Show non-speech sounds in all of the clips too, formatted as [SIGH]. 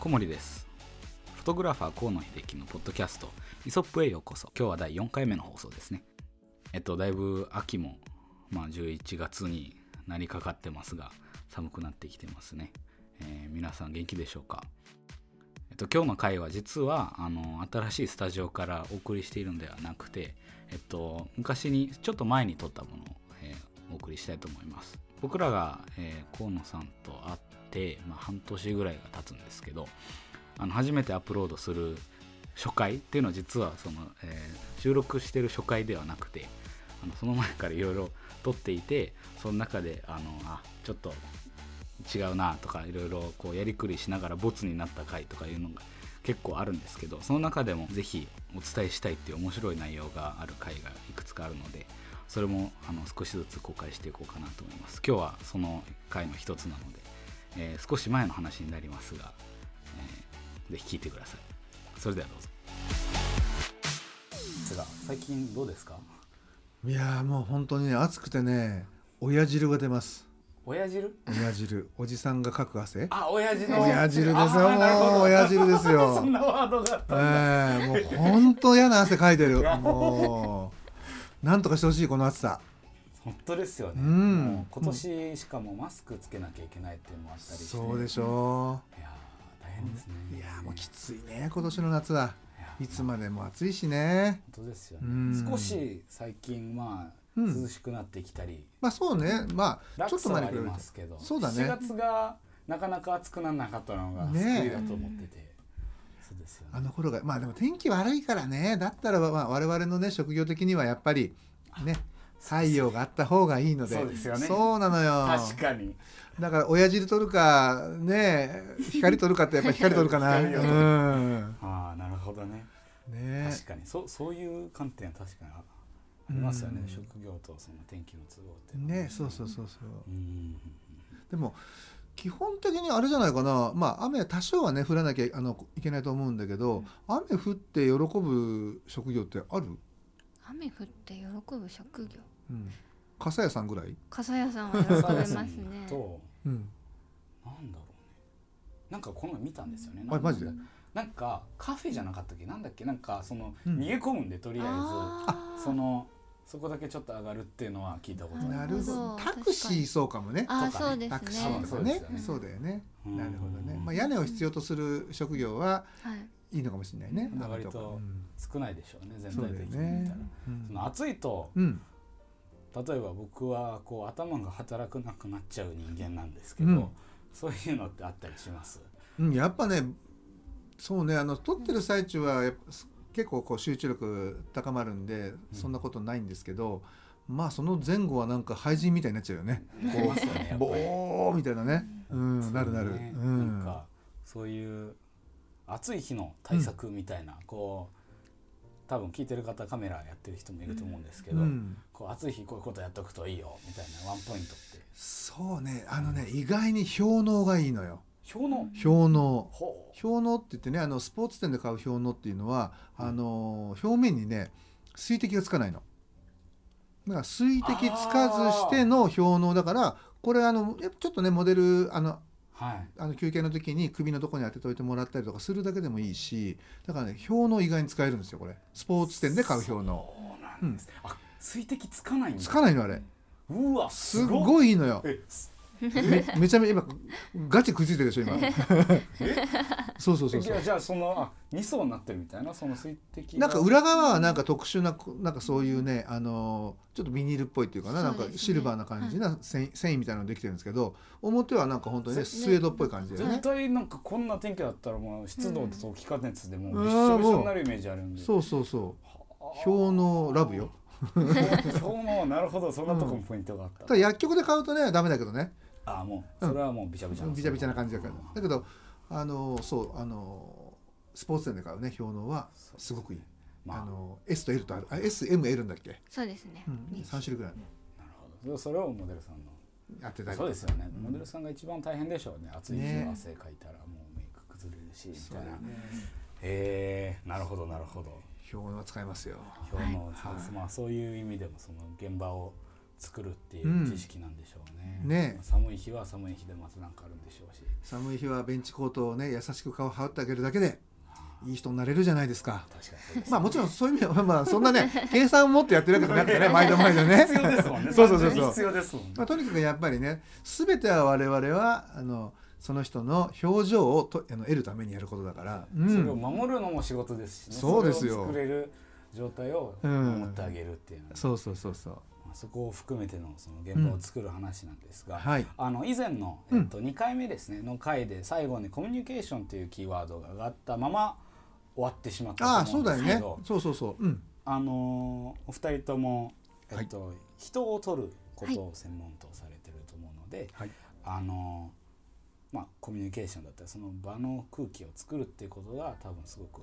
小森です。フォトグラファー河野秀樹のポッドキャストイソップへようこそ。今日は第4回目の放送ですね。えっとだいぶ秋もまあ11月になりかかってますが寒くなってきてますね、えー皆さん元気でしょうか？えっと今日の回は実はあの新しいスタジオからお送りしているのではなくてえっと昔にちょっと前に撮ったものを、えーお送りしたいと思います。僕らが、えー河野さんと会って、まあ、半年ぐらいが経つんですけどあの初めてアップロードする初回っていうのは実はその、えー収録してる初回ではなくてあのその前からいろいろ撮っていてその中であのあちょっと違うなとかいろいろこうやりくりしながらボツになった回とかいうのが結構あるんですけどその中でもぜひお伝えしたいっていう面白い内容がある回がいくつかあるのでそれもあの少しずつ公開していこうかなと思います。今日はその回の一つなので、えー少し前の話になりますが、えーぜひ聞いてください。それではどうぞ。最近どうですか？いやーもう本当にね暑くてね親汁が出ます。親汁？親汁。おじさんがかく汗。あ親父の親汁ですよもう親汁ですよ。[LAUGHS] そんなワードがええもう本当嫌な汗かいてる。もうなんとかしてほしいこの暑さ本当ですよね、うん。今年しかもマスクつけなきゃいけないっていうのもあったりして。そうでしょいやー大変ですね。ういやーもうきついね今年の夏は。いつまでも暑いしね。本当ですようん。ね少し最近まあうん。涼しくなってきたり、まあそうね。まあちょっと前に比べますけど。そうだね。7月がなかなか暑くならなかったのが救ねえ。いだと思ってて、そうですよね。あの頃がまあでも天気悪いからね。だったらばまあ我々のね職業的にはやっぱりね太陽があった方がいいので。そうですよね。そうなのよ。確かに。だから親汁取るかね光取るかってやっぱ光取るかな。るうん。ああなるほどね。ね。確かに。そうそういう観点は確かにあありますよね、うん。職業とその天気の都合ってねそうそうそうそう。うん。でも基本的にあれじゃないかな。まあ雨は多少はね降らなきゃあのいけないと思うんだけど雨降って喜ぶ職業ってある、雨降って喜ぶ職業？うん、傘屋さんぐらい、傘屋さんは喜べますね。とう。ん、なんだろうね。なんかこの前見たんですよね。あマジで？なんかカフェじゃなかったっけ？なんだっけ？なんかその、うん。逃げ込むんでとりああえずそのそこだけちょっと上がるっていうのは聞いたことあなるほど。タクシーそうかもね。あそうですタクシーねとかね。そうですよね。そうだよね。うん。なるほどね、まあ、屋根を必要とする職業ははい。いいのかもしれないね。割とうん。少ないでしょうね。全体的に見ねたら、うん。その暑いとうん例えば僕はこう頭が働かなくなっちゃう人間なんですけど、うん。そういうのってあったりします？うん、やっぱねそうねあの撮ってる最中は結構こう集中力高まるんでそんなことないんですけど、まあその前後はなんか廃人みたいになっちゃうよね。ありますよねやっぱり。ボーみたいなね。うんなるなる、ねうん。なんかそういう暑い日の対策みたいな、こう多分聞いてる方カメラやってる人もいると思うんですけど、うんこう暑い日こういうことやっとくといいよみたいなワンポイントって。そうね。あのね意外に氷のがいいのよ。表の氷ののって言ってねあのスポーツ店で買う氷のっていうのはあの表面にね水滴がつかないの。だから水滴つかずしての氷のだからこれあのちょっとねモデルあのはい。あの休憩の時に首のとこに当てといてもらったりとかするだけでもいいしだからね氷の意外に使えるんですよこれ。スポーツ店で買う氷のそうなんです、あ水滴つかないんだ。つかないのあれ。うわすごいいい。のよめめちゃめちゃ今ガチくっついてるでしょ今。[LAUGHS] そうそうそうそう。じゃあじゃあそのあ2層になってるみたいな？その水滴が。なんか裏側はなんか特殊なこなんかそういうねあのちょっとビニールっぽいっていうかな？なんかシルバーな感じな繊維繊維みたいなのできてるんですけど表はなんか本当にねスウェードっぽい感じで絶ね。対なんかこんな天気だったらもう湿度と気化熱でもううんびっしょびしょになるイメージあるんで。そうそうそう。氷のラブよ今日もなるほど。そんなとこもポイントがあった、ただ薬局で買うとねダメだけどね。あもうそれはもうびちゃびちゃビチャビチャな感じだから。うんだけどあのそうあのスポーツ店で買うね氷のはすごくいい。まあ。あの S と L とある。あ SML だっけ、そうですね、うん、に3種類ぐらいなるほど。それをモデルさんの。やってたり。そうですよね、モデルさんが一番大変でしょうね。暑い日ね。は汗かいたらもうメイク崩れるしみたいな。ね。へえなるほどなるほど氷のは使いますよ。表の、はい。まあそういう意味でもその現場を作るっていう知識なんでしょうね,、ね。寒い日は寒い日でまずなんかあるんでしょうし。寒い日はベンチコートをね優しく顔羽織ってあげるだけでい。い人になれるじゃないですか。確かにそうですまあもちろんそういう意味ではまあそんなね計算を持ってやってるわけじゃなくてね毎度毎度ね。必要ですもんね。[LAUGHS] そうそうそうそう。必要ですもんね。まあ、とにかくやっぱりね全ては我々はあのその人の表情をとあの得るためにやることだから、うそれをん、守るのも仕事ですしね。そうですよ。それを作れる状態をうん守ってあげるっていうのは、そうそうそうそう。まあそこを含めてのその現場を作る話なんですが、はい。あの以前の、えっと、2回目ですねの回で最後にコミュニケーションというキーワードが上がったまま終わってしまったああとそうだよね思うんですけど。そうそうそうう。ん。あのーお二人とも、えっと人を取ることを専門とされてると思うので、はい。あのーまあコミュニケーションだったりその場の空気を作るっていうことが多分すごく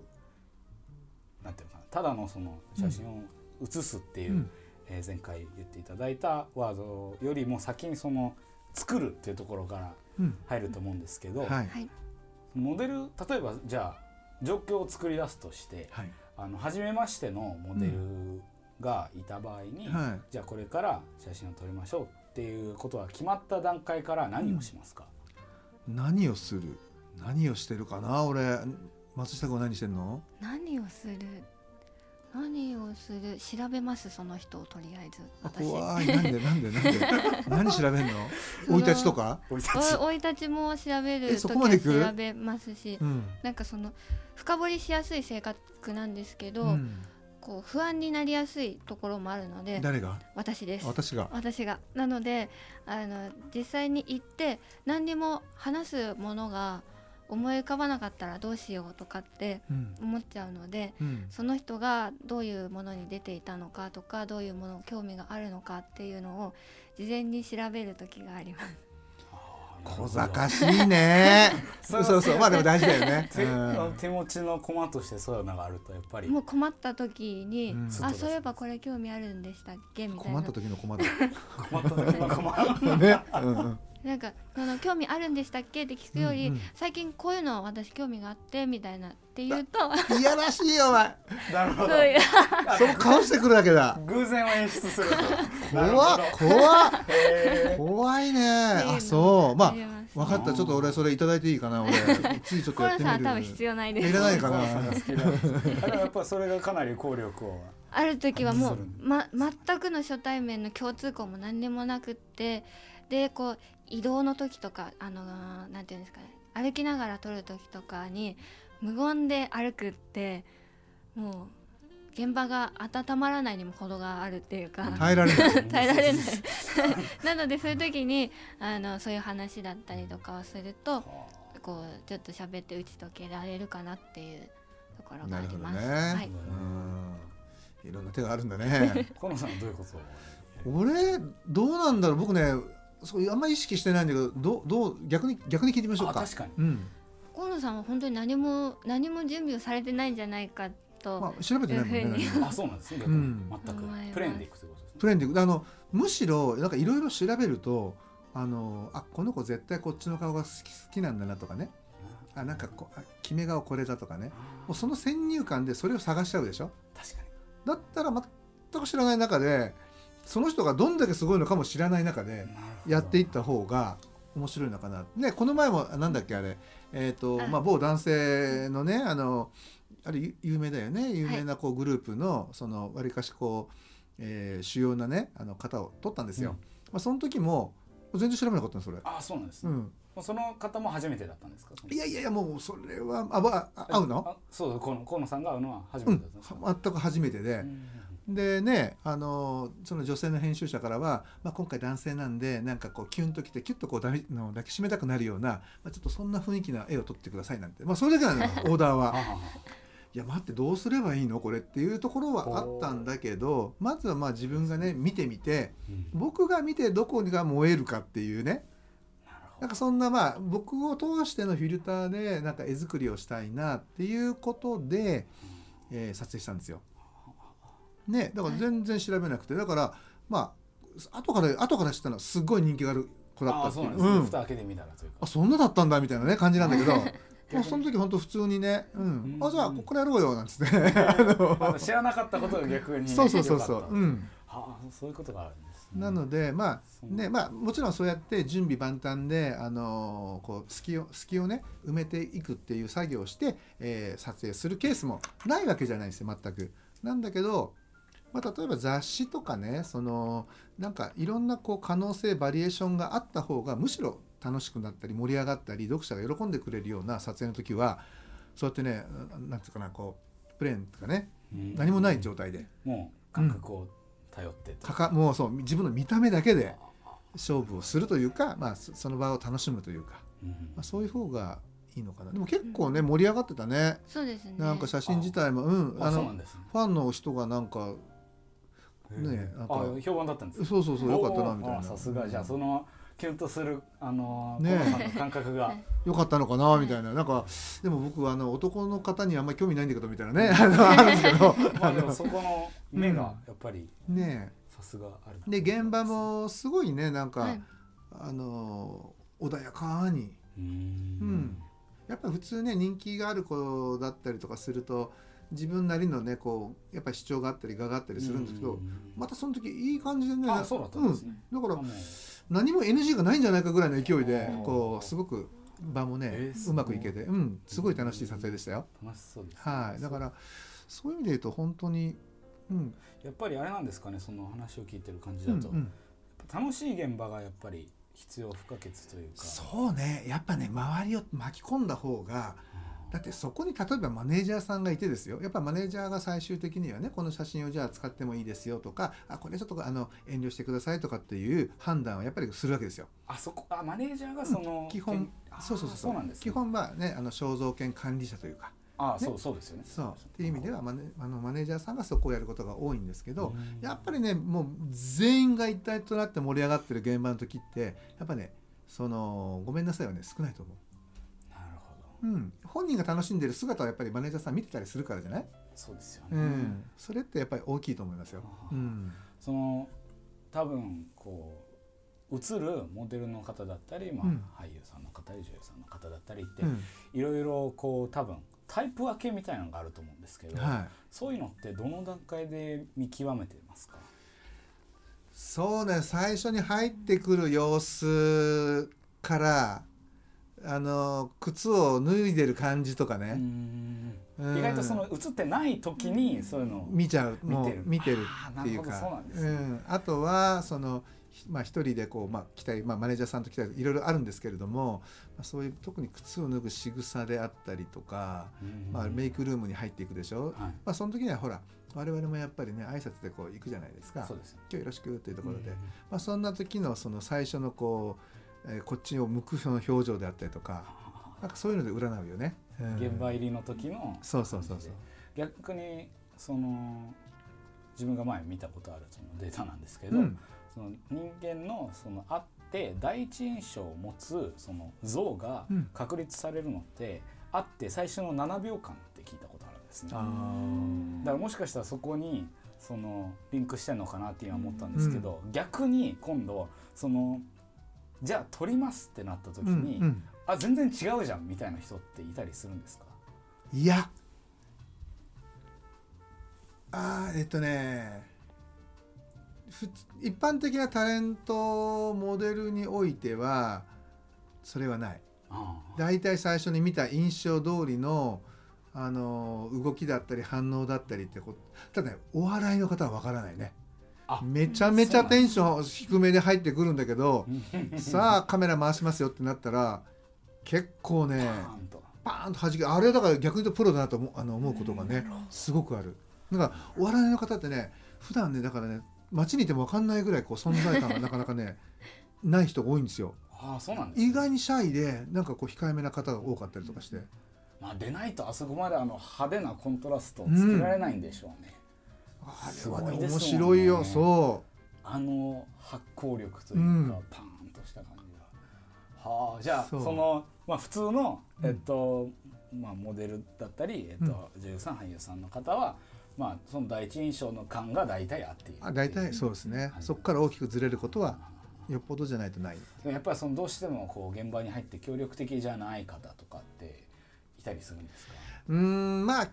なんていうのかなただのその写真を写すっていう、うん。えー前回言っていただいたワードよりも先にその作るっていうところからうん。入ると思うんですけど、はい。はい。モデル例えばじゃあ状況を作り出すとしてはい。あの初めましてのモデルがいた場合に、はい。じゃあこれから写真を撮りましょうっていうことが決まった段階から何をしますか、何をする？何をしてるかな？俺松下君は何してんの？何をする？何をする？調べますその人をとりあえず。あ私。怖い。なんでなんでなんで？[LAUGHS] 何調べんの？生い立ちとか？おいたち。お生い立ちも調べる時こまで行く？は調べますし。うん、なんかその深掘りしやすい性格なんですけど、うん、こう不安になりやすいところもあるので誰が？私です。私が？私が。なのであの実際に行って何にも話すものが思い浮かばなかったらどうしようとかってうん。思っちゃうのでうん。その人がどういうものに出ていたのかとかどういうもの興味があるのかっていうのを事前に調べる時があります。小賢しいね。そ [LAUGHS] そうう。そうまあでも大事だよね、[LAUGHS] 手,、うん。手持ちの駒としてそういうのがあるとやっぱり。もう困った時に、うん。あそういえばこれ興味あるんでしたっけ？みたいな。困った時の困る [LAUGHS] 困った時の駒。ね、うんうん、なんかその興味あるんでしたっけ？って聞くより、うんうん。最近こういうの私興味があってみたいなって言うと。いやらしいよお前。なるほど。そういう。その顔してくるだけだ。偶然を演出すると。怖っ怖っ。怖いね。あそう。まあ分かった。ちょっと俺それいただいていいかな俺。ついちょっとやってみる。さんは多分必要ないです。いらないかな。やっぱりそれがかなり効力を。ある時はもうま、全くの初対面の共通項も何にもなくって。でこう移動の時とかあのなんていうんですかね歩きながら撮る時とかに無言で歩くってもう現場が温まらないにも程があるっていうか、耐えられない [LAUGHS] 耐えられない。[LAUGHS] なのでそういう時にあのそういう話だったりとかをするとこうちょっと喋って打ち解けられるかなっていうところがなるほどあります。ね、はい、うん。いろんな手があるんだね。[LAUGHS] 河野さんはどういうことを俺どうなんだろう。僕ねそういうあんまり意識してないんだけどどうどう逆に逆に聞いてみましょうか。あ確かに。うん。河野さんは本当に何も何も準備をされてないんじゃないかと、まあ、調べてないもんねあそうなんですね。逆に。うん。全く。プレーンでいくということですね。プレーンでいく。あのむしろなんかいろいろ調べるとあのあこの子絶対こっちの顔が好き好きなんだなとかね。あなんかこあ決め顔これだとかね。もうその先入観でそれを探しちゃうでしょ。確かに。だったら全く知らない中でその人がどんだけすごいのかも知らない中でやっていった方が面白いのかな。ねこの前もなんだっけあれ。えっ、とあ。まあ某男性のねあのあれゆ有名だよね。有名なこうグループのそのわりかしこう、えー主要なねあの方を取ったんですよ。うん。まあその時も全然調べなかったのそれ。あそうなんですね。うん、その方も初めてだったんですか？いやいやいやもうそれはあばあ会うの、あそうだ河野河野さんが会うのは初うんめてだったんですか、全く初めてで。うんでねあのその女性の編集者からは、まあ、今回男性なんでなんかこうキュンときてキュッとこう抱きの抱きしめたくなるような、まあ、ちょっとそんな雰囲気な絵を撮ってくださいなんて、まあ、それだけなのよ [LAUGHS] オーダーは。あいや待ってどうすればいいの？これっていうところはあったんだけどまずはまあ自分がね見てみてうん。僕が見てどこが燃えるかっていうね。なんかそんなまあ僕を通してのフィルターでなんか絵作りをしたいなっていうことで、えー撮影したんですよ。ねだから全然調べなくてだからまあ後から後から知ったのはすごい人気がある子だったあっていう。そうなんですね、うん。蓋開けてみたらというか。あそんなだったんだみたいなね感じなんだけど。[LAUGHS] もうその時本当普通にね「うん。うん。あじゃあこれやろうよ」なんつって。[LAUGHS] あの。あ知らなかったことが逆にそうそうそうそう、うん、あそういうことがあるんですなのでまあねまあもちろんそうやって準備万端であのーこう隙を隙をね埋めていくっていう作業をして、えー撮影するケースもないわけじゃないですよ全く。なんだけど、まあ、例えば雑誌とかねそのなんかいろんなこう可能性バリエーションがあった方がむしろ楽しくなったり盛り上がったり読者が喜んでくれるような撮影の時はそうやってねなんていうかなこうプレーンとかねうん。何もない状態で。もう感覚を頼ってと。かかもうそう自分の見た目だけで勝負をするというか、まあ、そその場を楽しむというか、うん。まあ、そういう方がいいのかな。でも結構ね盛り上がってたね。そうですね。なんか写真自体もうんああのそうなんですね。ファンの人がなんかねあ評判だったんです。そうそうそうよかったなみたいな。さすが。じゃあそのキュンとするあのね感覚が。[LAUGHS] よかったのかなみたいな。なんかでも僕はあの男の方にあんまり興味ないんだけどみたいなね。[LAUGHS] あるんですけど。[LAUGHS] まあでもそこの目がやっぱりねさすがあるで現場もすごいねなんか、はい。あの穏やかに。うーん。うん。やっぱり普通ね人気がある子だったりとかすると自分なりのねこうやっぱり主張があったり我があったりするんですけど、うん。またその時いい感じでねあそうだったんですね。うん、だから何も NG がないんじゃないかぐらいの勢いでうん。こうすごく場もね、えーうまくいけて、うん、すごい楽しい撮影でしたよ。楽しそうですねはい、だからそういう意味で言うと本当に、うん、やっぱりあれなんですかねその話を聞いてる感じだと、うんうん。楽しい現場がやっぱり必要不可欠というか。そうね。やっぱね周りを巻き込んだ方がだってそこに例えばマネージャーさんがいてですよ。やっぱマネージャーが最終的にはねこの写真をじゃあ使ってもいいですよとかあこれちょっとあの遠慮してくださいとかっていう判断をやっぱりするわけですよ。あそこあマネージャーがその、基本あーそうそうそうそう。なんです、ね、基本はねあの肖像権管理者というか。あそうそうですよね。そう。っていう意味ではマネあのマネージャーさんがそこをやることが多いんですけど、うん。やっぱりねもう全員が一体となって盛り上がってる現場の時ってやっぱねそのごめんなさいはね少ないと思なるほう、うん、本人が楽しんでる姿はやっぱりマネージャーさん見てたりするからじゃない、どそうですよね、うん、それってやっぱり大きいと思いますよ。うん。その多分こう映るモデルの方だったり、まあうん。俳優さんの方女優さんの方だったりって、うん。いろいろこう多分タイプ分けみたいなのがあると思うんですけど、はい、そういうのってどの段階で見極めてますか？そうね最初に入ってくる様子からあの靴を脱いでる感じとかね、うん。意外とその映ってない時にそういうのを見ちゃう見てる。見てるっていうか。うなんですね。うん。あとはそのひまあ、一人でこう、まあ、来たり、まあ、マネージャーさんと来たりいろいろあるんですけれども、まあ、そういう特に靴を脱ぐ仕草であったりとか、まあ、メイクルームに入っていくでしょ、はい。まあ、その時にはほら我々もやっぱりね挨拶でこう行くじゃないですか。すね。今日よろしくっていうところで、うん。まあ、そんな時のその最初のこう、えーこっちを向くその表情であったりとか [LAUGHS] なんかそういうので占うよね、うん。現場入りの時の。そうそうそうそう。逆にその自分が前見たことあるそのデータなんですけど、うん。その人間のその会って第一印象を持つその像がうん。確立されるのって、会って最初の7秒間って聞いたことあるんですね。だからもしかしたらそこにそのリンクしてんのかなって今思ったんですけど、逆に今度そのじゃあ撮りますってなった時うんに、うん。あ全然違うじゃんみたいな人っていたりするんですか？いや。あーえっとねふつ一般的なタレントモデルにおいてはそれはない。あ大体最初に見た印象通りのあの動きだったり反応だったりってこただねお笑いの方はわからないね。あめちゃめちゃテンション低めで入ってくるんだけどあさあカメラ回しますよってなったら結構ねパーンとパーンと弾けあれだから逆に言うとプロだなと思うあの思うことがねすごくある。だからお笑いの方ってね普段ねだからね街にいても分かんないぐらいこう存在感がなかなかね [LAUGHS] ない人が多いんですよ。ああそうな意外にシャイでなんかこう控えめな方が多かったりとかして。まあ出ないとあそこまであの派手なコントラストをつけられないんでしょうね、あすれはね。面白いよそあの発光力というか、うん。パーンとした感じが。はあじゃあその、まあ、普通の、えっとまあ、モデルだったり、えっと女優さん俳優さんの方は、まあ、その第一印象の感が大体あっているう。あ大体そうですね。はい。そこから大きくずれることはよっぽどじゃないとない。やっぱりそのどうしてもこう現場に入って協力的じゃない方とかっていたりするんですか？うーんまあ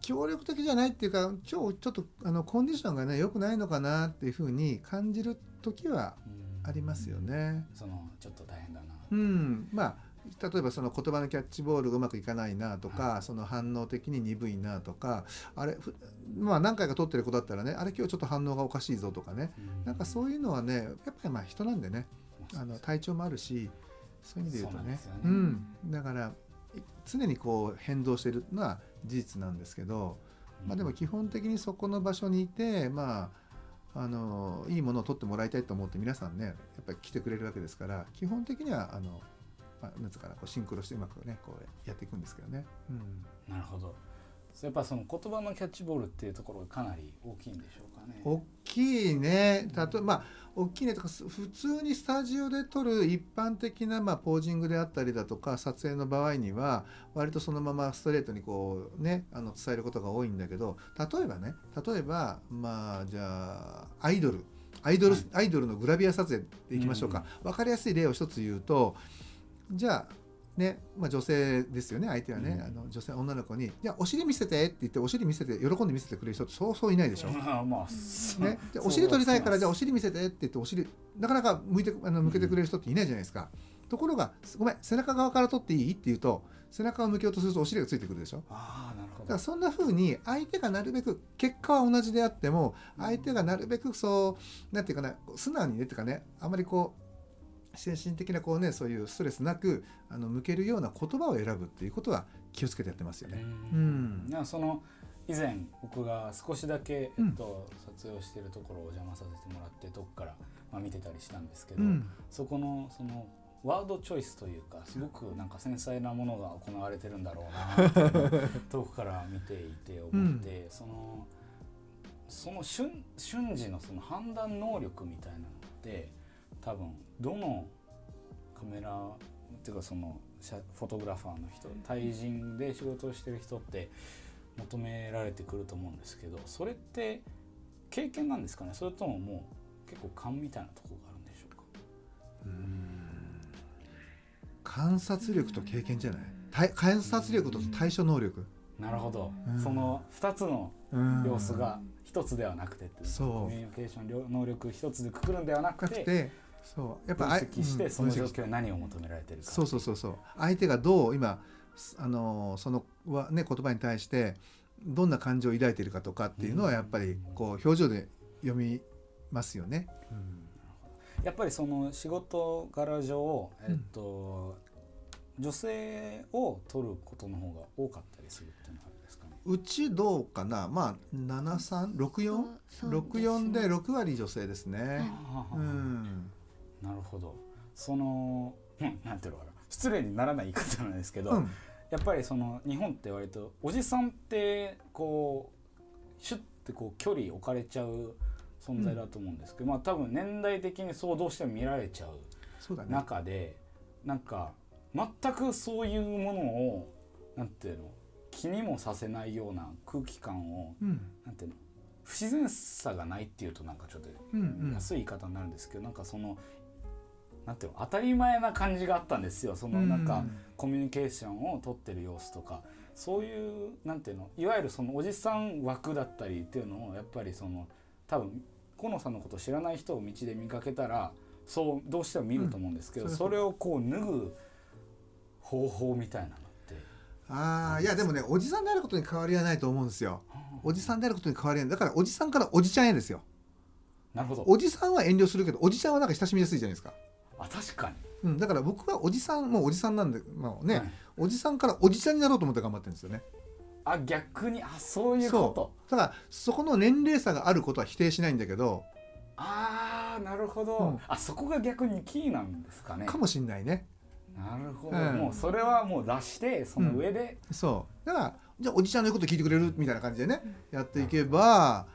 協力的じゃないっていうか今日ちょっとあのコンディションがね良くないのかなっていうふうに感じる時はうん。ありますよね。そのちょっと大変だな。うん、まあ例えばその言葉のキャッチボールがうまくいかないなとか、その反応的に鈍いなとかあれふまあ何回か取ってる子だったらねあれ今日ちょっと反応がおかしいぞとかね。なんかそういうのはねやっぱりまあ人なんでねあの体調もあるしそういう意味で言うとね。ね。うん、だからい常にこう変動しているのは事実なんですけど、まあ、でも基本的にそこの場所にいてまああのいいものを取ってもらいたいと思って皆さんねやっぱり来てくれるわけですから基本的にはあの、まあ、なんつうかなこうシンクロしてうまくねこうやっていくんですけどね。うん。なるほどやっぱその言葉のキャッチボールっていうところがかなり大きいんでしょうかね。大きいね。例えばまあ大きいね。とかす普通にスタジオで撮る一般的なまあポージングであったりだとか撮影の場合には割とそのままストレートにこうねあの伝えることが多いんだけど例えばね例えばまあじゃあアイドル。アイドル、はい。アイドルのグラビア撮影でいきましょうか、分かりやすい例を一つ言うとじゃあねまあ、女性ですよね相手はね、うん。あの女性女の子に「じゃあお尻見せて」って言ってお尻見せて喜んで見せてくれる人ってそうそういないでしょ。まあまあね、でお尻取りたいからじゃあお尻見せてって言ってお尻なかなか向いてあの向けてくれる人っていないじゃないですか、ところが「ごめん背中側から取っていい?」って言うと背中を向けようとするとお尻がついてくるでしょ。ああなるほど。だからそんな風に相手がなるべく結果は同じであっても相手がなるべくそうなんていうかな素直にねっていうかねあまりこう精神的なこうねそういうストレスなくあの向けるような言葉を選ぶっていうことは気をつけてやってますよね。ううん。んなんかその以前僕が少しだけ、うん。えっと、撮影をしているところをお邪魔させてもらって遠くから、まあ、見てたりしたんですけど、うん。そこのそのワードチョイスというかすごくなんか繊細なものが行われてるんだろうなっ遠くから見ていて思って、そのその瞬瞬時のその判断能力みたいなのって多分どのカメラっていうかその写フォトグラファーの人対人で仕事をしてる人って求められてくると思うんですけどそれって経験なんですかね？それとももう結構勘みたいなところがあるんでしょうか？観察力と経験じゃない？対観察力と対処能力、なるほど、うん。その2つのうん要素が1つではなくてってそう。コミュニケーション両能力1つでくくるんではなくてそう。やっ分ぱあ析してうん。その状況に何を求められてるかそうそうそうそう。相手がどう今すあのそのわ、ね、言葉に対してどんな感情を抱いているかとかっていうのはやっぱりこう表情で読みますよね。やっぱりその仕事柄上、えっと女性を取ることの方が多かったりするっていうのはあるんですかね？うちどうかな？まあ7364そうそうです64で6割女性ですね。ううんなるほど。その、うん、なんていうのかな。失礼にならない言い方なんですけど、うん。やっぱりその日本って割とおじさんってこうシュッてこう距離置かれちゃう存在だと思うんですけど、まあ多分年代的にそうどうしても見られちゃうそうだね。中でなんか全くそういうものをなんていうの気にもさせないような空気感をうん。なんていうの不自然さがないっていうとなんかちょっとうんうん。安い言い方になるんですけど、なんかそのなんていうの当たり前な感じがあったんですよ。そのなんかコミュニケーションを取ってる様子とか。そういうなんていうのいわゆるそのおじさん枠だったりっていうのをやっぱりその多分河野さんのことを知らない人を道で見かけたらそうどうしても見ると思うんですけど、うん。それをこう脱ぐ方法みたいなのって。ああいやでもねおじさんであることに変わりはないと思うんですよ。おじさんであることに変わりはない。だからおじさんからおじちゃんへですよ。なるほど。おじさんは遠慮するけどおじちゃんはなんか親しみやすいじゃないですか。あ確かに、うん、だから僕はおじさんもうおじさんなんで、まあねはいおじさんからおじちゃんになろうと思って頑張ってるんですよね。あ逆にあそういうこと。だからそこの年齢差があることは否定しないんだけど、ああなるほど、うん。あそこが逆にキーなんですかね。かもしんないね。なるほど、うん。もうそれはもう出してその上で、そう。だからじゃあおじちゃんの言うこと聞いてくれる？みたいな感じでね、やっていけば、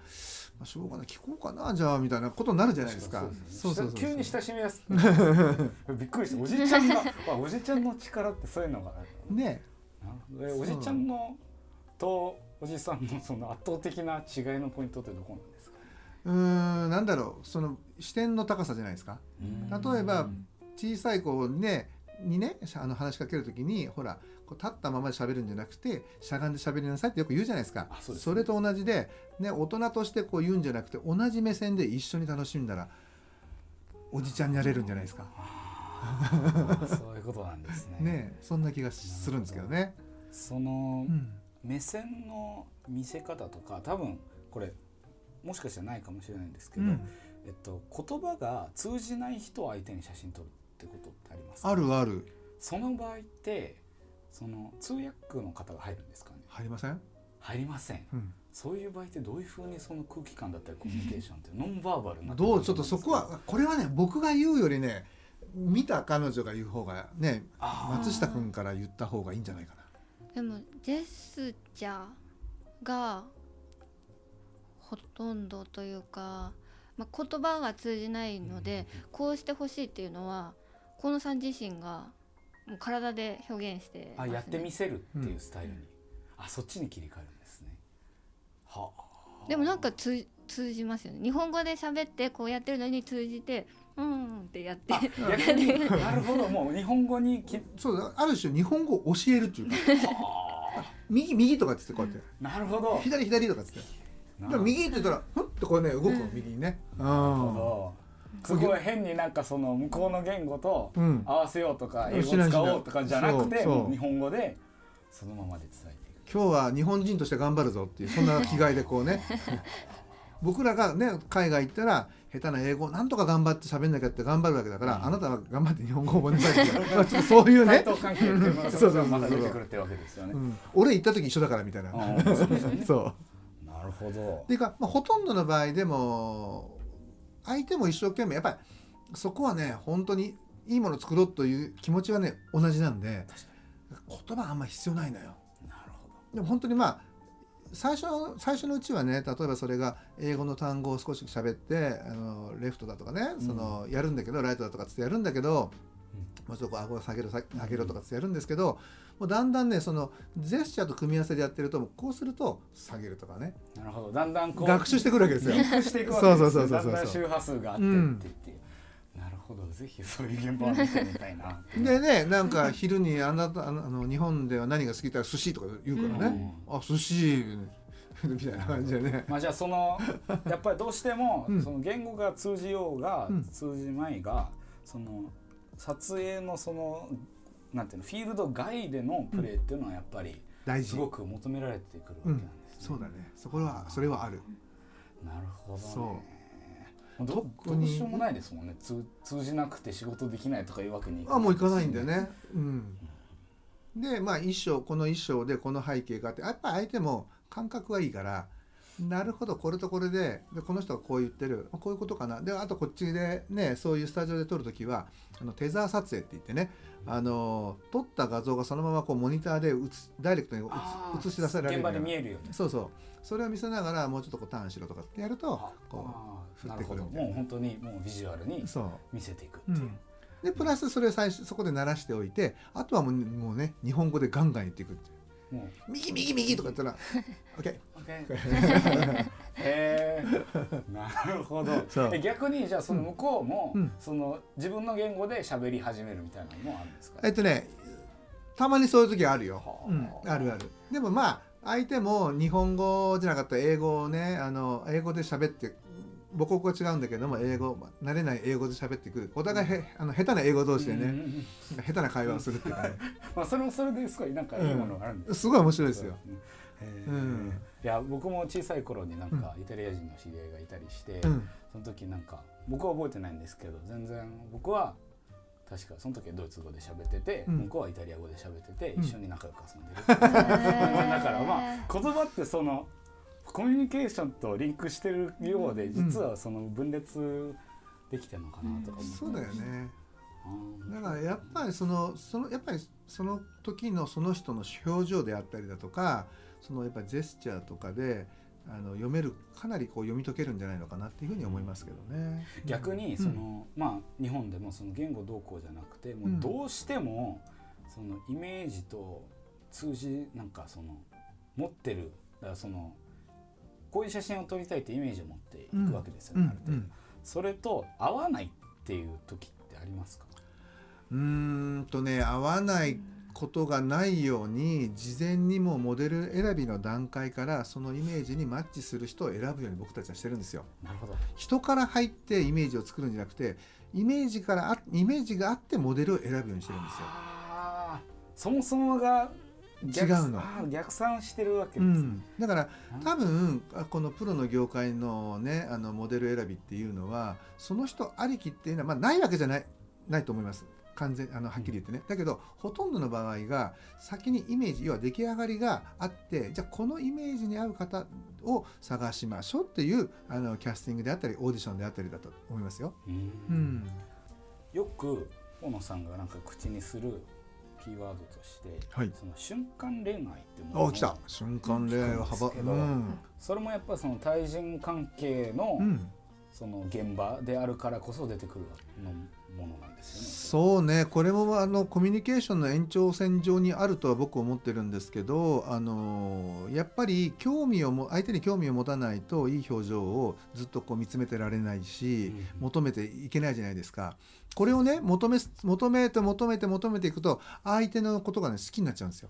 まあ、しょうがない聞こうかなじゃあみたいなことになるじゃないですか。そうそう急に親しみやすくびっくりしたおじちゃんがあおじちゃんの力ってそういうのがあるね。おじちゃんのとおじさんのその圧倒的な違いのポイントってどこなんですか？うーんなんだろう。その視点の高さじゃないですか。例えば小さい子ねにねあの話しかける時にほらこう立ったままで喋るんじゃなくてしゃがんで喋りなさいってよく言うじゃないですか。あそうですね。れと同じで、ね、大人としてこう言うんじゃなくて同じ目線で一緒に楽しんだらおじちゃんになれるんじゃないですか。そういうことなんですね。ねそんな気がするんですけどね。そのうん。目線の見せ方とか多分これもしかしたらないかもしれないんですけど、うん。えっと、言葉が通じない人を相手に写真撮るってことってありますか？あるある。その場合ってその通訳の方が入るんですかね？入りません、入りません。うん、そういう場合ってどういうふうにその空気感だったりコミュニケーションってノンバーバルになどう？ちょっとそこはこれはね僕が言うよりね見た彼女が言う方がね松下君から言った方がいいんじゃないかな。でもジェスチャーがほとんどというか、まあ、言葉が通じないので、こうしてほしいっていうのは河野さん自身がもう体で表現してます、ね、あやってみせるっていうスタイルに、あそっちに切り替えるんですね。はあ。でもなんか通通じますよね。日本語で喋ってこうやってるのに通じてうんうんってやって。逆に。なるほど。もう日本語にきそうだある種日本語を教えるっていうか。右右とかっつってこうやって。なるほど。左左とかっつって。右って言ったらふんってこうね動くの右にね。なるほどすごい変になんかその向こうの言語とうん。合わせようとか英語使おうとかじゃなくて日本語でそのままで伝えていく。今日は日本人として頑張るぞっていうそんな気概でこうね。[LAUGHS] 僕らがね海外行ったら下手な英語をなんとか頑張って喋んなきゃって頑張るわけだから、うん。あなたは頑張って日本語を覚えなさいってちょっとそういう対ね、等関係っていうのがそ [LAUGHS] そううそうそうまた出てくるってわけですよね。うん、俺行った時一緒だからみたいな、そう [LAUGHS] なるほど。っていうか、まあ、ほとんどの場合でも相手も一生懸命やっぱりそこはね本当にいいものを作ろうという気持ちはね同じなんで言葉あんま必要ないのよ。なるほでも本当にまあ最初最初のうちはね例えばそれが英語の単語を少し喋ってあのレフトだとかねそのやるんだけど、ライトだとかつってやるんだけど、もうちょっとこう顎を下げろ下げろとかつってやるんですけど、もうだんだんねそのジェスチャーと組み合わせでやってるとこうすると下げるとかね。どなるほど。だんだんこう学習してくるわけですよ。していくわけですよ。そうそうそうそうそう。だんだん周波数があってって言って、なるほど。ぜひそういう現場を見てみたいな。でねなんか昼にあなたあの日本では何が好きだ寿司とか言うからね、あ寿司みたいな感じでね。まあじゃあそのやっぱりどうしても、うん。その言語が通じようが、うん。通じまいがその撮影のそのなんていうのフィールド外でのプレーっていうのはやっぱり大事すごく求められてくるわけなんですね。そうだねそこはそれはある。なるほどね。そうどどうしようもないですもんね通通じなくて仕事できないとかいうわけにあもう行かないんだよね。ね。うん、でまあ衣装この衣装でこの背景があってやっぱ相手も感覚はいいからなるほどこれとこれででこの人がこう言ってる。こういうことかな。であとこっちでねそういうスタジオで撮る時はあのテザー撮影って言ってねあの撮った画像がそのままこうモニターでダイレクトに映映し出される現場で見えるように。そうそう。それを見せながらもうちょっとこうターンしろとかってやるとあこあ降っーなるほど。てくるみたいな。もう本当にもうビジュアルにうそう。見せていくっていう。うん。でプラスそれを最初そこで鳴らしておいてあとはもうもうね日本語でガンガン言っていくっていう右右右とか言ったら [LAUGHS] OK [LAUGHS] へえなるほど。逆にじゃあその向こうも、うん。その自分の言語で喋り始めるみたいなのもあるんですか、えっとねたまにそういう時あるよ。は、あ。うん、あるある。でもまあ相手も日本語じゃなかったら英語をねあの英語で喋って母国は違うんだけども英語慣れない英語で喋ってくる。お互いへあの下手な英語同士でね、うんうんうん。下手な会話をするっていうかね。[LAUGHS] まあそれもそれですごいなんかいいものがあるんですすごい面白いですよ。そうん。いや僕も小さい頃になんかイタリア人の知り合いがいたりして、うん。その時なんか僕は覚えてないんですけど全然僕は確かその時はドイツ語で喋ってて、うん。向こうはイタリア語で喋ってて、うん。一緒に仲良く遊んでるだからまあ言葉ってそのコミュニケーションとリンクしてるようで実はその分裂できてるのかなとか思って。そうだよね。だからやっぱりそのそのやっぱりその時のその人の表情であったりだとかそのやっぱりジェスチャーとかであの読めるかなりこう読み解けるんじゃないのかなっていうふうに思いますけどね。逆にその、まあ日本でもその言語動向じゃなくてもうどうしてもそのイメージと通じなんかその持ってるだからそのこういう写真を撮りたいってイメージを持っていくわけですよね、うんある程度。うんそれと合わないっていう時ってありますか？うーんとね合わないことがないように事前にもうモデル選びの段階からそのイメージにマッチする人を選ぶように僕たちはしてるんですよ。なるほど。人から入ってイメージを作るんじゃなくてイメージからあイメージがあってモデルを選ぶようにしてるんですよ。そもそもが逆違うの。逆算してるわけですね、うん、だから多分あこのプロの業界のねあのモデル選びっていうのはその人ありきっていうのは、まあ、ないわけじゃないないと思います。完全あのはっきり言ってね、だけどほとんどの場合が先にイメージ要は出来上がりがあってじゃあこのイメージに合う方を探しましょうっていうあのキャスティングであったりオーディションであったりだと思いますよ。うん。うん、よく小野さんがなんか口にするキーワードとして、はい。その瞬間恋愛っていうものをお来た。瞬間恋愛は幅。うん。それもやっぱその対人関係の、うん。その現場であるからこそ出てくるのものなんですよね。そうねこれもあのコミュニケーションの延長線上にあるとは僕思ってるんですけどあのやっぱり興味をも相手に興味を持たないといい表情をずっとこう見つめてられないし、うん求めていけないじゃないですかこれをね求め求めて求めて求めていくと相手のことがね好きになっちゃうんですよ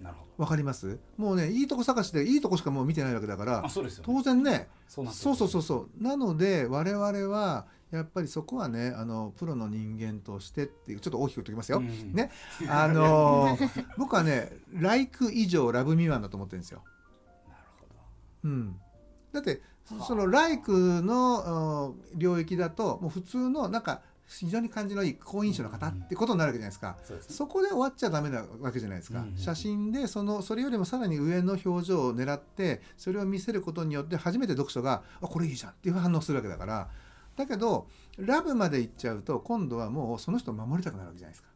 なるほど。わかります？もうねいいとこ探しでいいとこしかもう見てないわけだからあそうでね。当然ねそうなんですそうそうそうそうなので我々はやっぱりそこはねあのプロの人間としてっていうちょっと大きく言っておきますよ、うん。ね。あのー [LAUGHS] 僕はね「like 以上ラブ未満」だと思ってるんですよ、なるほど。うん、だってはあ。その「like のうん領域だともう普通のなんか非常に感じのいい好印象の方ってことになるわけじゃないですか、そうです。ね。そこで終わっちゃダメなわけじゃないですか、うんうん写真でそのそれよりもさらに上の表情を狙ってそれを見せることによって初めて読書が「あこれいいじゃん」っていう反応するわけだからだけどラブまでいっちゃうと今度はもうその人を守りたくなるわけじゃないですか。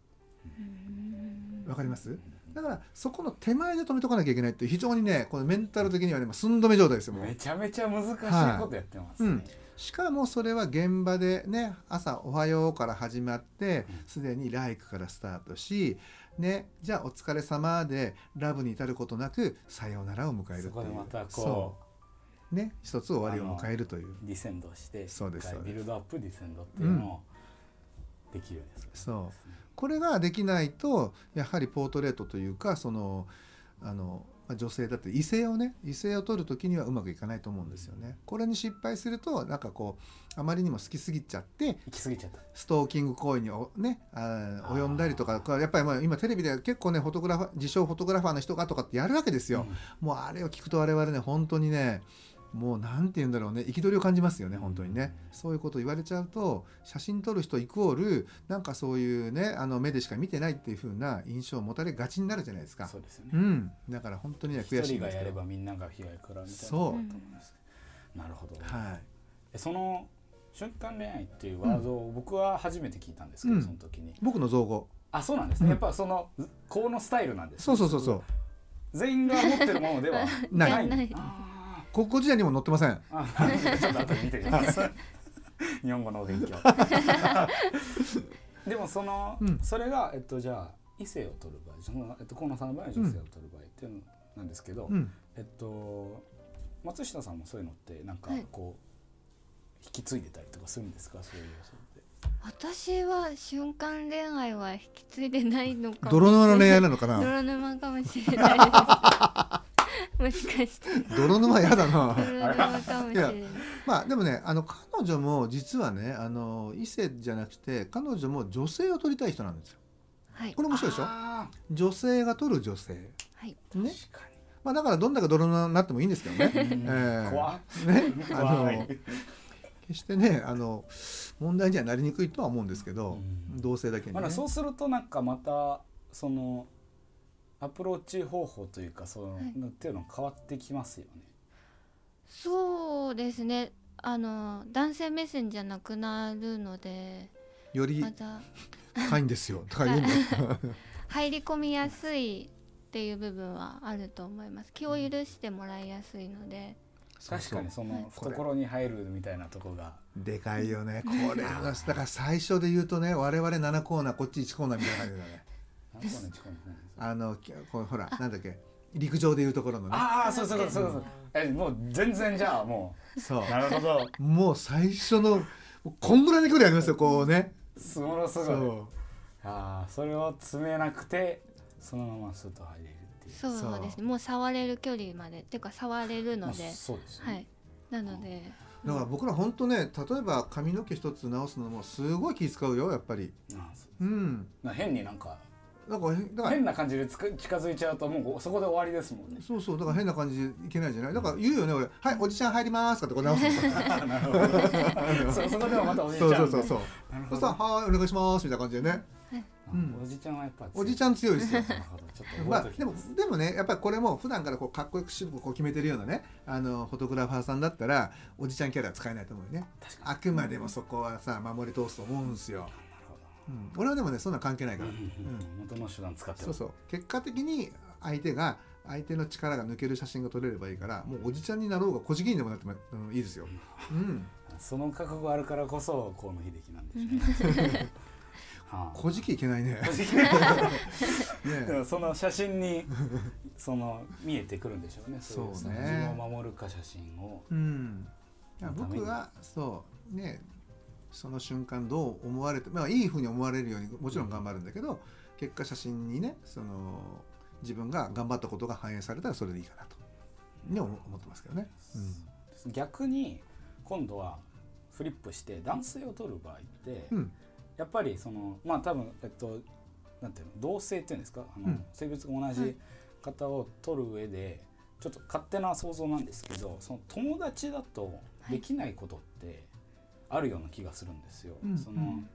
わかります？だからそこの手前で止めとかなきゃいけないって非常にねこのメンタル的にはね寸止め状態ですよめちゃめちゃ難しいことやってますね。うんしかもそれは現場でね朝「おはよう」から始まってすでに「ライク」からスタートし、ね、じゃあ「お疲れ様でラブに至ることなく「さようなら」を迎えるっていう。そこでまたこそうね一つ終わりを迎えるといううディセンドしてそうですビルドアップディセンドっていうのをできるようにする。そうこれができないとやはりポートレートというかそのあのまあ女性だって異性をね異性を取る時にはうまくいかないと思うんですよね。これに失敗するとなんかこうあまりにも好きすぎちゃって行き過ぎちゃった。ストーキング行為におねあー及んだりとかやっぱりまあ今テレビで結構ねフォトグラファー自称フォトグラファーの人がとかってやるわけですよ。もうあれを聞くと我々ね本当にねもうなんて言うんだろうね。憤りを感じますよね本当にね、そういうこと言われちゃうと写真撮る人イコールなんかそういうねあの目でしか見てないっていう風な印象を持たれがちになるじゃないですか。そうですよね。うん。だから本当にね一悔しい人がやればみんなが被害食らうみたいな。そう。なるほど。はい。えその瞬間恋愛っていうワードを僕は初めて聞いたんですけど、うん。その時に。僕の造語。あそうなんですね。うん。やっぱそのこのスタイルなんですね、そうそうそうそう。全員が持ってるものでは [LAUGHS] ない。ないあ国語辞典にも載ってません。ちょっと後で見てください。[LAUGHS] 日本語のお勉強。[LAUGHS] でもその、うん。それがえっとじゃあ異性を取る場合その、えっと、河野さんの場合は女性を取る場合っていうのなんですけど、うん。えっと松下さんもそういうのってなんかはい。こう、引き継いでたりとかするんですか？そういう要素って。私は瞬間恋愛は引き継いでないのかも泥沼の恋愛なのかな？[LAUGHS] 泥沼かもしれないですもしかして。泥沼やだな。泥沼かもしれない。まあでもねあの彼女も実はねあの異性じゃなくて彼女も女性を取りたい人なんですよ。はい。これ面白いでしょ？あ女性が取る女性。はい。ーね？確かまあだからどんだけ泥沼になってもいいんですけどね。[LAUGHS] ええ。怖っ。ね？あ怖い。の決してねあの問題にはなりにくいとは思うんですけど、うん。同性だけにね、そうするとなんかまたそのアプローチ方法というかその、はい。っていうの変わってきますよね。そうですね。あの男性目線じゃなくなるのでよりまた。深いんですよ。とか言うんだ入り込みやすいっていう部分はあると思います。気を許してもらいやすいので。確かにそはい。の懐に入るみたいなとこが。でかいよね。これはだから最初で言うとね我々7コーナーこっち1コーナーみたいな感じだねあのきこうほらなんだっけ？陸上でいうところのね。ああそうそうそうそう。そうえもう全然じゃあもそう。うなるほど。もう最初のこんぐらいの距離ありますよこうね。すごいすそごああそれを詰めなくてそのままスッと入れるっていう。そうですね。もう触れる距離まで。っていうか触れるまあので、そうですね、はい。なので。だから僕ら本当ね例えば髪の毛一つ直すのもすごい気使うよやっぱり。ううん。な変になんかだからへだから変な感じでつく近づいちゃうともうそこで終わりですもんね。そうそうだから変な感じでいけないじゃない？だから言うよね俺「はいおじちゃん入ります」とかってこう直すの。[LAUGHS] なるほど [LAUGHS] そそこではまたおじいちゃそんうそうそうそう。そしたら「はいお願いします」みたいな感じでね。うん。おじちゃんはやっぱおじちゃん強いですよ。[LAUGHS] まあでもでもねやっぱりこれも普段からこうかっこよく渋くこう決めてるようなねあのフォトグラファーさんだったらおじちゃんキャラは使えないと思うよね。あくまでもそこはさ守り通すと思うんですよ、なるほうん、俺はでもねそんな関係ないど、から、うん元の手段使ってそうそう。結果的に相手が相手の力が抜ける写真が撮れればいいからもうおじちゃんになろうが小じきにでもなっても、うん、いいですよ、うん、その覚悟あるからこそ河野秀樹なんでしょうね。[LAUGHS] はあ。小じきいけないね。[LAUGHS] ねその写真にその見えてくるんでしょうね。そうね。自分を守るか写真を。うん、僕はそう。ねその瞬間どう思われてまあいいふうに思われるようにもちろん頑張るんだけど、結果写真にねその自分が頑張ったことが反映されたらそれでいいかなと。ね思思ってますけどね。逆に今度はフリップして男性を撮る場合って、うん、やっぱりそのまあ多分えっとなんていうの同性っていうんですか？あの、うん。性別が同じ方を撮る上でちょっと勝手な想像なんですけどその友達だとできないことってあるような気がするんですよ。うんその、うん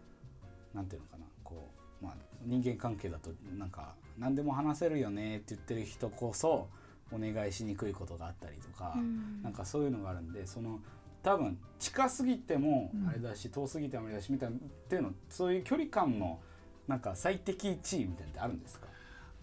なんていうのかな。こう、まあ、人間関係だとなんか何でも話せるよねって言ってる人こそお願いしにくいことがあったりとか、うん。なんかそういうのがあるんでその多分近すぎてもうん。あれだし、遠すぎてもあれだしみたいなっていうのそういう距離感のなんか最適値みたいなのってあるんですか？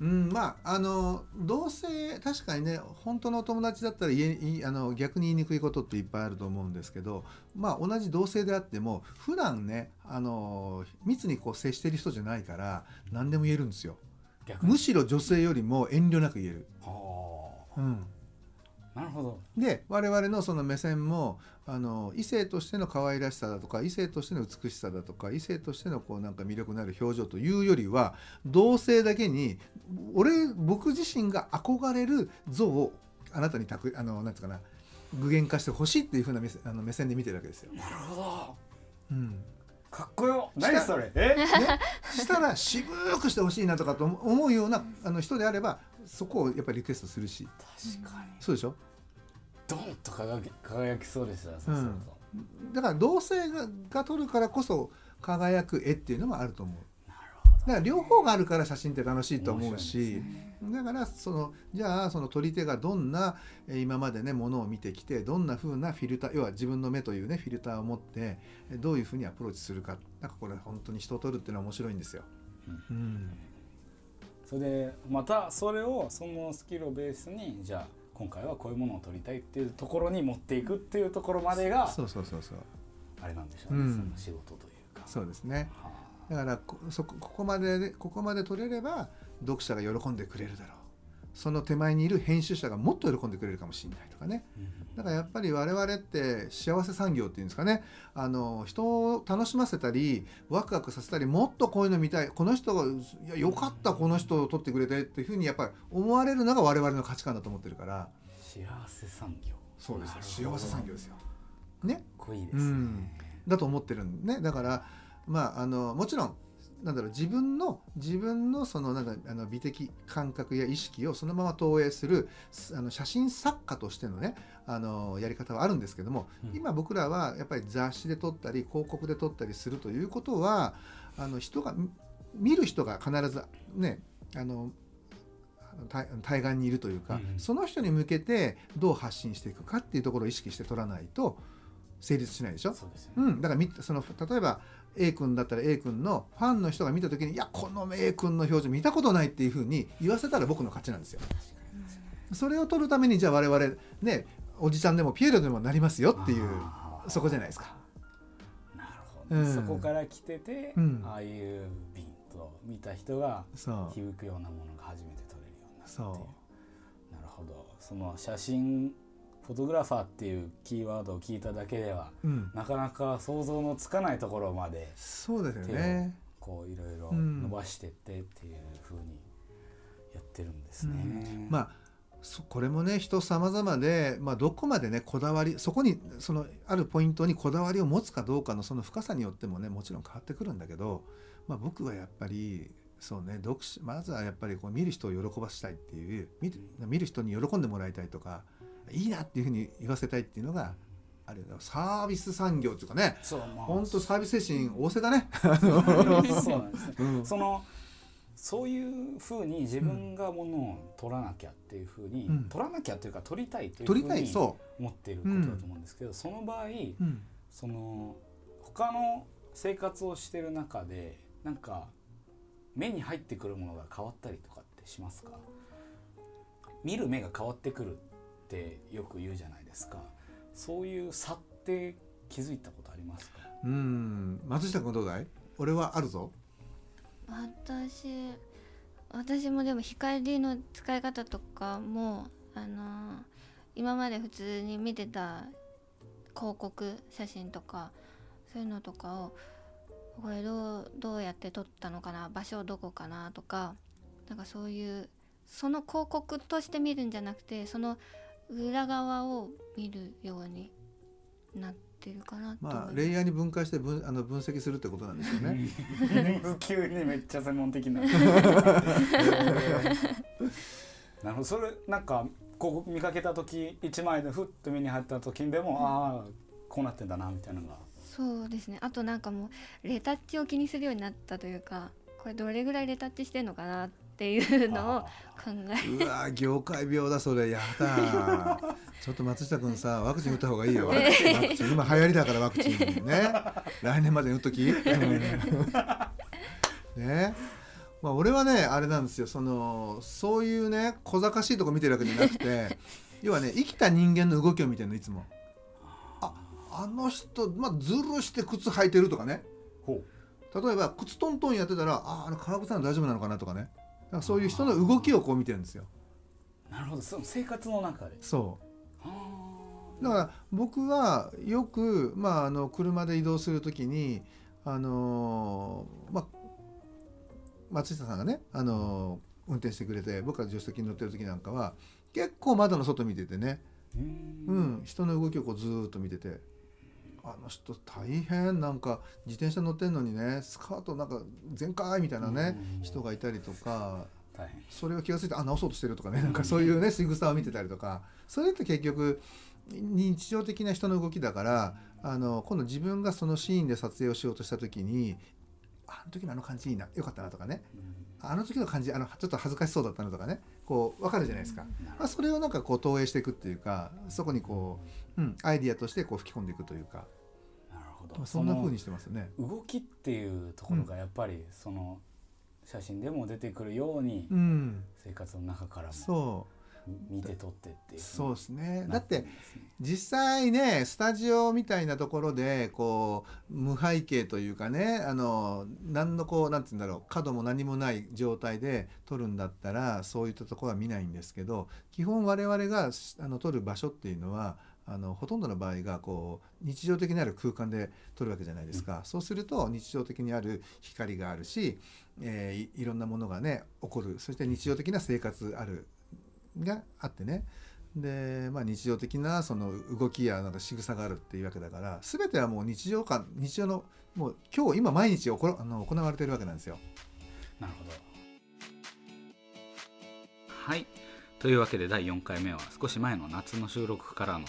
うん、まああの同性確かにね本当のお友達だったら言えいあの逆に言いにくいことっていっぱいあると思うんですけど、まあ、同じ同性であっても普段ねあの密にこう接してる人じゃないから何でも言えるんですよ。むしろ女性よりも遠慮なく言える。はうん、あなるほど。で我々のその目線もあの異性としての可愛らしさだとか異性としての美しさだとか異性としてのこうなんか魅力のある表情というよりは同性だけに俺僕自身が憧れる像をあなたにたくあのなんつうかな具現化してほしいっていう風な目線あの目線で見てるわけですよ。なるほど。うん、かっこよ。何それ？え？ね、したら渋くしてほしいなとかと思うようなあの人であればそこをやっぱりリクエストするし。確かに。そうでしょ？ドンと輝き輝きそうですよそうすると、だから同性がが撮るからこそ輝く絵っていうのもあると思う。なるほだから両方があるから写真って楽しいと思うしね。だからそのじゃあその撮り手がどんなえー今までねものを見てきてどんな風なフィルター要は自分の目というねフィルターを持ってえーどういう風にアプローチするかなんかこれ本当に人を撮るっていうのは面白いんですよ。うん。それでまたそれをそのスキルをベースにじゃあ今回はこういうものを撮りたいっていうところに持っていくっていうところまでがそうそうそうそう。あれなんでしょうね、うん。その仕事というか。そうですね。はだからこそこここまででここまで撮れれば読者が喜んでくれるだろうその手前にいる編集者がもっと喜んでくれるかもしれないとかね。だからやっぱり我々って幸せ産業っていうんですかね。あの人を楽しませたりワクワクさせたりもっとこういうの見たい。この人がいやよかったこの人を撮ってくれてっていうふうにやっぱり思われるのが我々の価値観だと思ってるから。幸せ産業。そうです幸せ産業ですよ。ね。かっこいいですね、うん。だと思ってるんね。だからまああのもちろんなんだろう自分の自分のそのなんだあの美的感覚や意識をそのまま投影するすあの写真作家としてのねあのやり方はあるんですけども、うん。今僕らはやっぱり雑誌で撮ったり広告で撮ったりするということはあの人がみ見る人が必ずねあの対対岸にいるというか、うんうん。その人に向けてどう発信していくかっていうところを意識して撮らないと成立しないでしょ？そうですよね、うん、だからみその例えば A 君だったら A 君のファンの人が見た時に「いやこの A 君の表情見たことない」っていうふうに言わせたら僕の勝ちなんですよ。それを取るためにじゃあ我々ねおじちゃんでもピエロでもなりますよっていうそこじゃないですか。なるほど、うん。そこから来てて、うん。ああいうビンと見た人がそう。響くようなものが初めて撮れるようになるっていう。そなるほど。その写真フォトグラファーっていうキーワードを聞いただけではう、うん、なかなか想像のつかないところまでそうですよね。こういろいろ伸ばしてってっていうふうにやってるんですね。うん、まあこれもね人様々で、まあ、どこまでねこだわりそこにそのあるポイントにこだわりを持つかどうかのその深さによってもねもちろん変わってくるんだけど、まあ、僕はやっぱりそうね読書まずはやっぱりこう見る人を喜ばしたいっていう見見る人に喜んでもらいたいとかいいなっていうふうに言わせたいっていうのがあるサービス産業っていうかね。本当、まあ、サービス精神旺盛だね。[LAUGHS] そうなんですね、[LAUGHS] うん、そのそういうふうに自分がものを取らなきゃっていうふうに、うん、取らなきゃというか取りたいというふうに思っていることだと思うんですけど、その場合、うん、その他の生活をしてる中でなんか目に入ってくるものが変わったりとかってしますか？見る目が変わってくるってよく言うじゃないですか。そういう差って気づいたことありますか？うん松下君どうだい？俺はあるぞ。私私もでも光の使い方とかもあの今まで普通に見てた広告写真とかそういうのとかをこれどうどうやって撮ったのかな場所どこかなとかなんかそういうその広告として見るんじゃなくてその裏側を見るようになってってるかなまあレイヤーに分解して分あの分析するってことなんですよね。[LAUGHS] 急にめっちゃ専門的な。[LAUGHS] なるほどそれなんかこう見かけた時一枚でふっと目に入った時でも、うん、ああこうなってんだなみたいなのが。そうですねあとなんかもうレタッチを気にするようになったというかこれどれぐらいレタッチしてんのかなってっていうのを考えうわ業界病だそれやだ [LAUGHS] ちょっと松下君さワクチン打った方がいいよ、ワクチン。今流行りだからワクチン。ね。[LAUGHS] 来年まで打っとき。[LAUGHS] ね。まあ俺はねあれなんですよ。そのそういうね小賢しいとこ見てるわけじゃなくて要はね生きた人間の動きを見てるのいつも。ああの人、まあ、ずるして靴履いてるとかね。例えば靴トントンやってたらああの川口さん大丈夫なのかなとかねかそういう人の動きをこう見てるんですよ。なるほど。その生活の中で。そう。だから僕はよく、まあ、あの車で移動する時にあのー、まあ松下さんがね、あのー、運転してくれて僕が助手席に乗ってる時なんかは結構窓の外見ててね。うん、人の動きをこうずっと見ててあの人大変なんか自転車乗ってんのにねスカートなんか全開みたいなね、人がいたりとかそれを気が付いてあ直そうとしてるとかねなんかそういうね仕草を見てたりとかそれって結局日常的な人の動きだからあの今度自分がそのシーンで撮影をしようとした時にあの時のあの感じいいなよかったなとかね、あの時の感じあのちょっと恥ずかしそうだったなとかねこう分かるじゃないですか、まあ、それをなんかこう投影していくっていうかそこにこう、うん、アイディアとしてこう吹き込んでいくというか。ど。そんな風にしてますね。動きっていうところがやっぱりその写真でも出てくるように生活の中からも見て撮ってっていうそうですね。だって実際ねスタジオみたいなところでこう無背景というかねあの何のこうなんて言うんだろう角も何もない状態で撮るんだったらそういったところは見ないんですけど基本我々があの撮る場所っていうのはあのほとんどの場合がこう日常的にある空間で撮るわけじゃないですか、うん、そうすると日常的にある光があるし、えー、いろんなものがね起こる。そして日常的な生活あるがあってね。で、まあ、日常的なその動きやなんか仕草があるっていうわけだから全てはもう日常感日常のもう今日今毎日行あの行われてるわけなんですよ。なるほど。はい。というわけで第4回目は少し前の夏の収録からの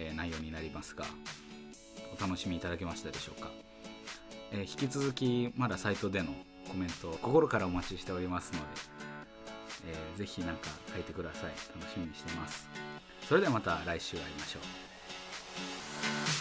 え内容になりますがお楽しみいただけましたでしょうか、えー、引き続きまだサイトでのコメントを心からお待ちしておりますので、えー、ぜひ何か書いてください。楽しみにしてます。それではまた来週会いましょう。